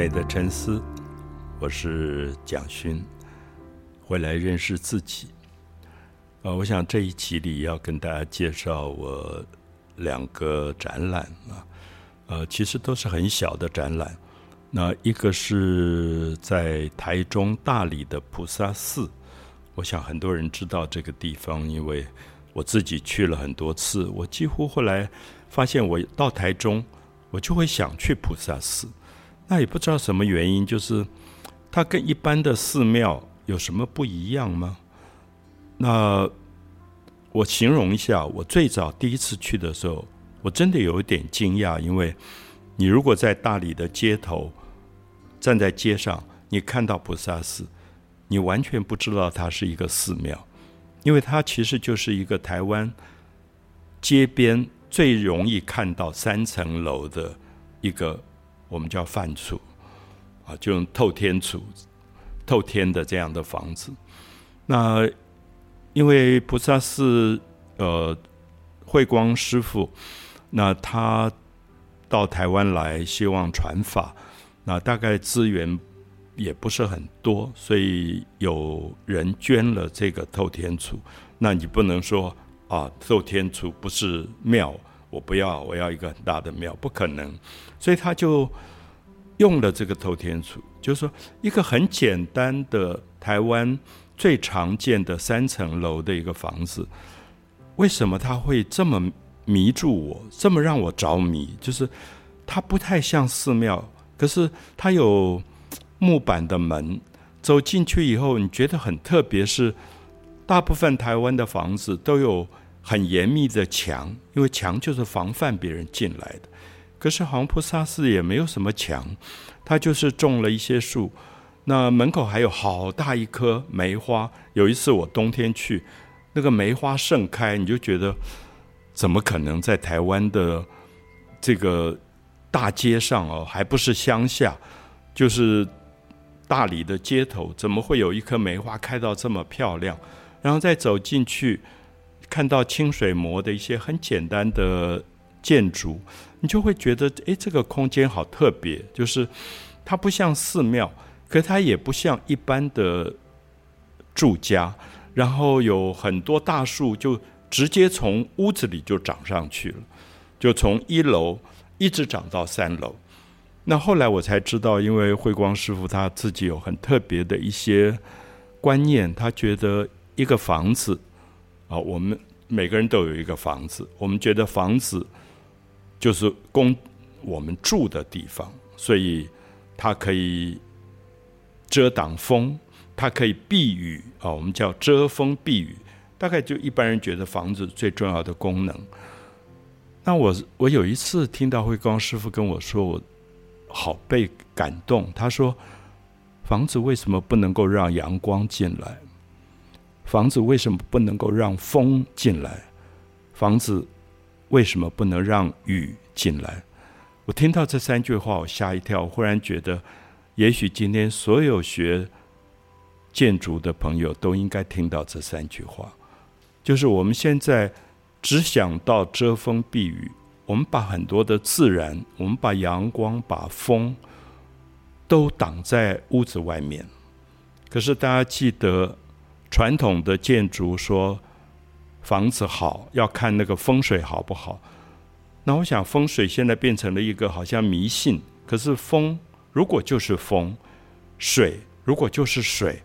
美的沉思，我是蒋勋，回来认识自己。呃，我想这一期里要跟大家介绍我两个展览啊，呃，其实都是很小的展览。那一个是在台中大理的菩萨寺，我想很多人知道这个地方，因为我自己去了很多次。我几乎后来发现，我到台中，我就会想去菩萨寺。那也不知道什么原因，就是它跟一般的寺庙有什么不一样吗？那我形容一下，我最早第一次去的时候，我真的有一点惊讶，因为你如果在大理的街头站在街上，你看到菩萨寺，你完全不知道它是一个寺庙，因为它其实就是一个台湾街边最容易看到三层楼的一个我们叫范厝啊，就用透天厝、透天的这样的房子，那。因为菩萨寺，呃，慧光师傅，那他到台湾来，希望传法，那大概资源也不是很多，所以有人捐了这个透天厝。那你不能说啊，透天厝不是庙，我不要，我要一个很大的庙，不可能。所以他就用了这个透天厝，就是说一个很简单的台湾。最常见的三层楼的一个房子，为什么它会这么迷住我，这么让我着迷？就是它不太像寺庙，可是它有木板的门，走进去以后，你觉得很特别。是大部分台湾的房子都有很严密的墙，因为墙就是防范别人进来的。可是黄菩萨寺也没有什么墙，它就是种了一些树。那门口还有好大一棵梅花。有一次我冬天去，那个梅花盛开，你就觉得怎么可能在台湾的这个大街上哦，还不是乡下，就是大理的街头，怎么会有一棵梅花开到这么漂亮？然后再走进去，看到清水模的一些很简单的建筑，你就会觉得，哎，这个空间好特别，就是它不像寺庙。可它也不像一般的住家，然后有很多大树就直接从屋子里就长上去了，就从一楼一直长到三楼。那后来我才知道，因为慧光师傅他自己有很特别的一些观念，他觉得一个房子啊，我们每个人都有一个房子，我们觉得房子就是供我们住的地方，所以它可以。遮挡风，它可以避雨啊，我们叫遮风避雨。大概就一般人觉得房子最重要的功能。那我我有一次听到慧光师傅跟我说，我好被感动。他说：“房子为什么不能够让阳光进来？房子为什么不能够让风进来？房子为什么不能让雨进来？”我听到这三句话，我吓一跳，忽然觉得。也许今天所有学建筑的朋友都应该听到这三句话，就是我们现在只想到遮风避雨，我们把很多的自然，我们把阳光、把风都挡在屋子外面。可是大家记得，传统的建筑说房子好要看那个风水好不好？那我想风水现在变成了一个好像迷信，可是风。如果就是风，水如果就是水，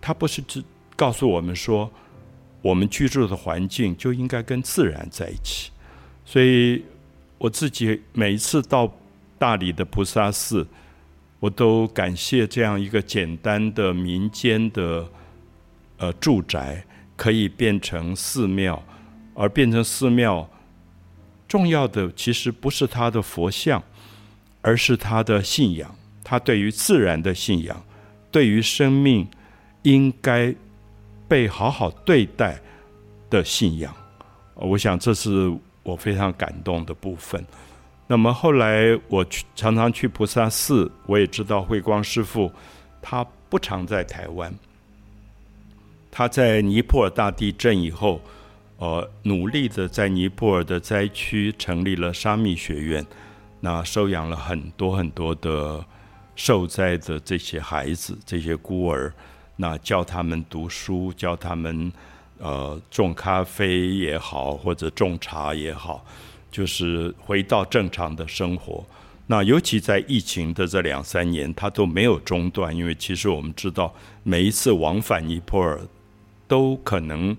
它不是只告诉我们说，我们居住的环境就应该跟自然在一起。所以我自己每一次到大理的菩萨寺，我都感谢这样一个简单的民间的呃住宅，可以变成寺庙，而变成寺庙，重要的其实不是他的佛像。而是他的信仰，他对于自然的信仰，对于生命应该被好好对待的信仰。我想这是我非常感动的部分。那么后来我去常常去菩萨寺，我也知道慧光师父他不常在台湾。他在尼泊尔大地震以后，呃，努力的在尼泊尔的灾区成立了沙密学院。那收养了很多很多的受灾的这些孩子、这些孤儿，那教他们读书，教他们呃种咖啡也好，或者种茶也好，就是回到正常的生活。那尤其在疫情的这两三年，它都没有中断，因为其实我们知道，每一次往返尼泊尔都可能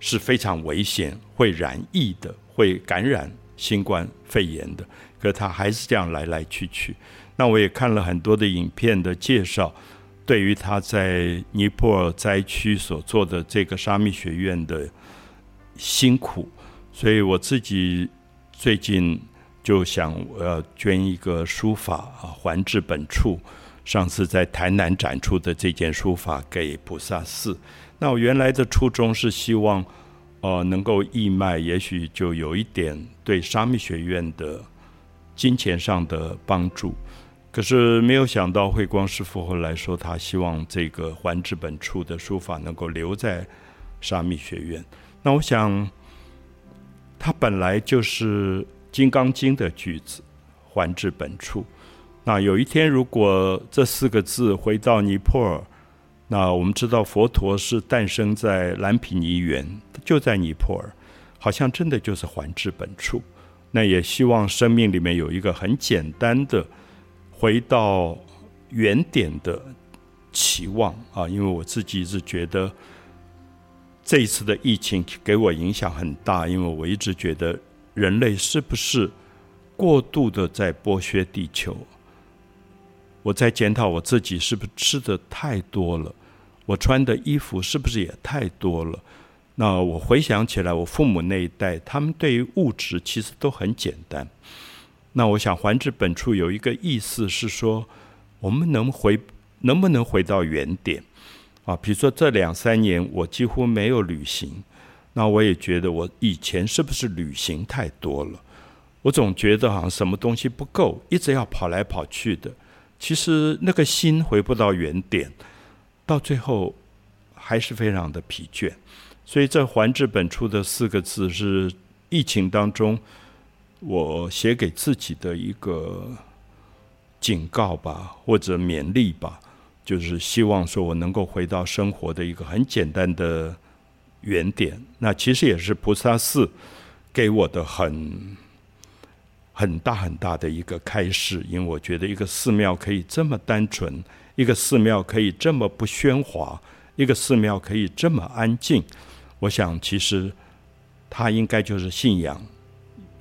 是非常危险，会染疫的，会感染新冠肺炎的。可他还是这样来来去去。那我也看了很多的影片的介绍，对于他在尼泊尔灾区所做的这个沙弥学院的辛苦，所以我自己最近。就想我要捐一个书法啊，还至本处。上次在台南展出的这件书法给菩萨寺。那我原来的初衷是希望，呃，能够义卖，也许就有一点对沙弥学院的金钱上的帮助。可是没有想到慧光师傅后来说，他希望这个还至本处的书法能够留在沙弥学院。那我想，他本来就是。《金刚经》的句子，还至本处。那有一天，如果这四个字回到尼泊尔，那我们知道佛陀是诞生在蓝毗尼园，就在尼泊尔，好像真的就是还至本处。那也希望生命里面有一个很简单的回到原点的期望啊！因为我自己一直觉得这一次的疫情给我影响很大，因为我一直觉得。人类是不是过度的在剥削地球？我在检讨我自己，是不是吃的太多了？我穿的衣服是不是也太多了？那我回想起来，我父母那一代，他们对于物质其实都很简单。那我想还至本处有一个意思是说，我们能回能不能回到原点啊？比如说这两三年，我几乎没有旅行。那我也觉得，我以前是不是旅行太多了？我总觉得好像什么东西不够，一直要跑来跑去的。其实那个心回不到原点，到最后还是非常的疲倦。所以这“还至本初”的四个字是疫情当中我写给自己的一个警告吧，或者勉励吧，就是希望说我能够回到生活的一个很简单的。原点，那其实也是菩萨寺给我的很很大很大的一个开示，因为我觉得一个寺庙可以这么单纯，一个寺庙可以这么不喧哗，一个寺庙可以这么安静，我想其实它应该就是信仰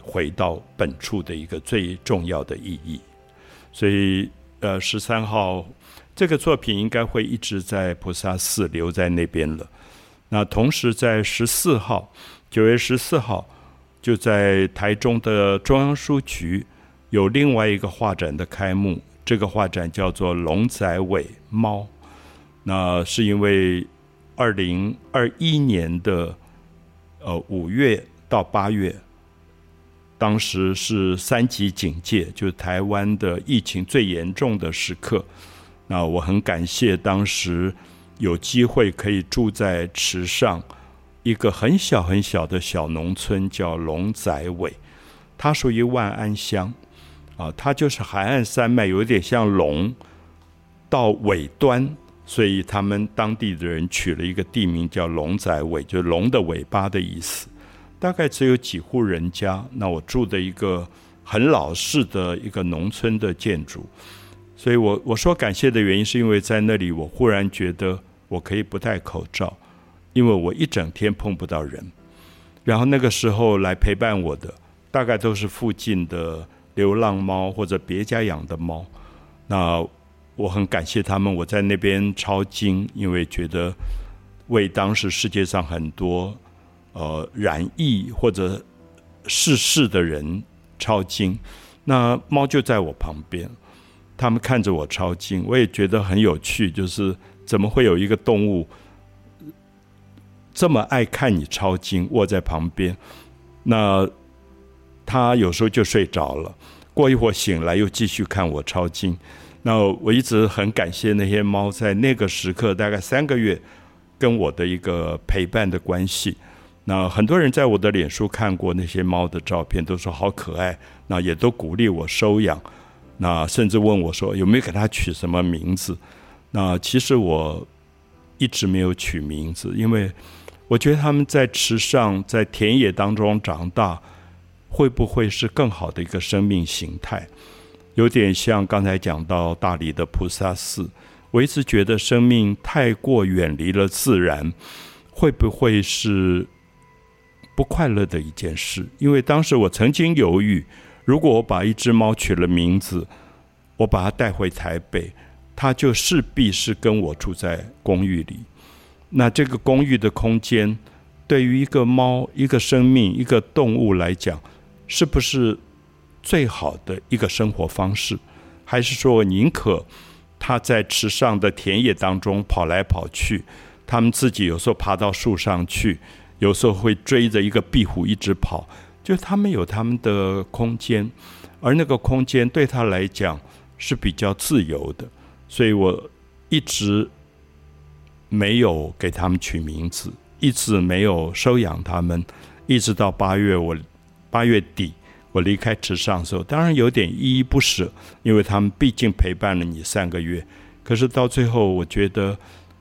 回到本处的一个最重要的意义。所以，呃，十三号这个作品应该会一直在菩萨寺留在那边了。那同时在十四号，九月十四号，就在台中的中央书局有另外一个画展的开幕。这个画展叫做“龙仔尾猫”。那是因为二零二一年的呃五月到八月，当时是三级警戒，就是台湾的疫情最严重的时刻。那我很感谢当时。有机会可以住在池上一个很小很小的小农村，叫龙仔尾，它属于万安乡啊，它就是海岸山脉，有点像龙到尾端，所以他们当地的人取了一个地名叫龙仔尾，就龙的尾巴的意思。大概只有几户人家，那我住的一个很老式的一个农村的建筑。所以我我说感谢的原因，是因为在那里，我忽然觉得我可以不戴口罩，因为我一整天碰不到人。然后那个时候来陪伴我的，大概都是附近的流浪猫或者别家养的猫。那我很感谢他们，我在那边抄经，因为觉得为当时世界上很多呃染疫或者逝世的人抄经。那猫就在我旁边。他们看着我抄经，我也觉得很有趣。就是怎么会有一个动物这么爱看你抄经，卧在旁边？那他有时候就睡着了，过一会儿醒来又继续看我抄经。那我一直很感谢那些猫在那个时刻，大概三个月跟我的一个陪伴的关系。那很多人在我的脸书看过那些猫的照片，都说好可爱，那也都鼓励我收养。那甚至问我说有没有给他取什么名字？那其实我一直没有取名字，因为我觉得他们在池上、在田野当中长大，会不会是更好的一个生命形态？有点像刚才讲到大理的菩萨寺，我一直觉得生命太过远离了自然，会不会是不快乐的一件事？因为当时我曾经犹豫。如果我把一只猫取了名字，我把它带回台北，它就势必是跟我住在公寓里。那这个公寓的空间，对于一个猫、一个生命、一个动物来讲，是不是最好的一个生活方式？还是说我，宁可它在池上的田野当中跑来跑去，它们自己有时候爬到树上去，有时候会追着一个壁虎一直跑。就它们有它们的空间，而那个空间对它来讲是比较自由的，所以我一直没有给他们取名字，一直没有收养他们，一直到八月我八月底我离开池上的时候，当然有点依依不舍，因为他们毕竟陪伴了你三个月，可是到最后，我觉得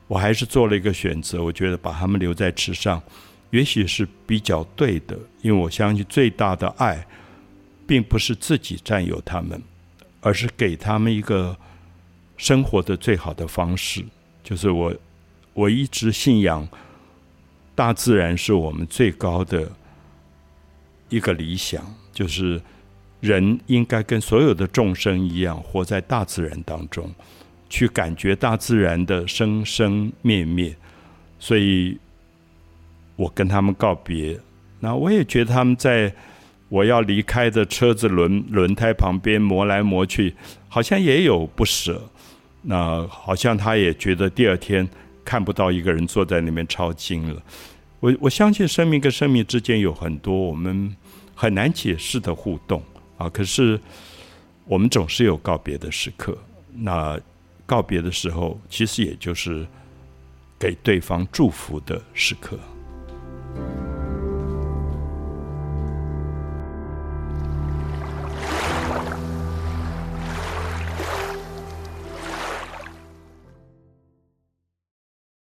我还是做了一个选择，我觉得把他们留在池上。也许是比较对的，因为我相信最大的爱，并不是自己占有他们，而是给他们一个生活的最好的方式。就是我，我一直信仰大自然是我们最高的一个理想，就是人应该跟所有的众生一样，活在大自然当中，去感觉大自然的生生灭灭，所以。我跟他们告别，那我也觉得他们在我要离开的车子轮轮胎旁边磨来磨去，好像也有不舍。那好像他也觉得第二天看不到一个人坐在那边抄经了。我我相信生命跟生命之间有很多我们很难解释的互动啊。可是我们总是有告别的时刻。那告别的时候，其实也就是给对方祝福的时刻。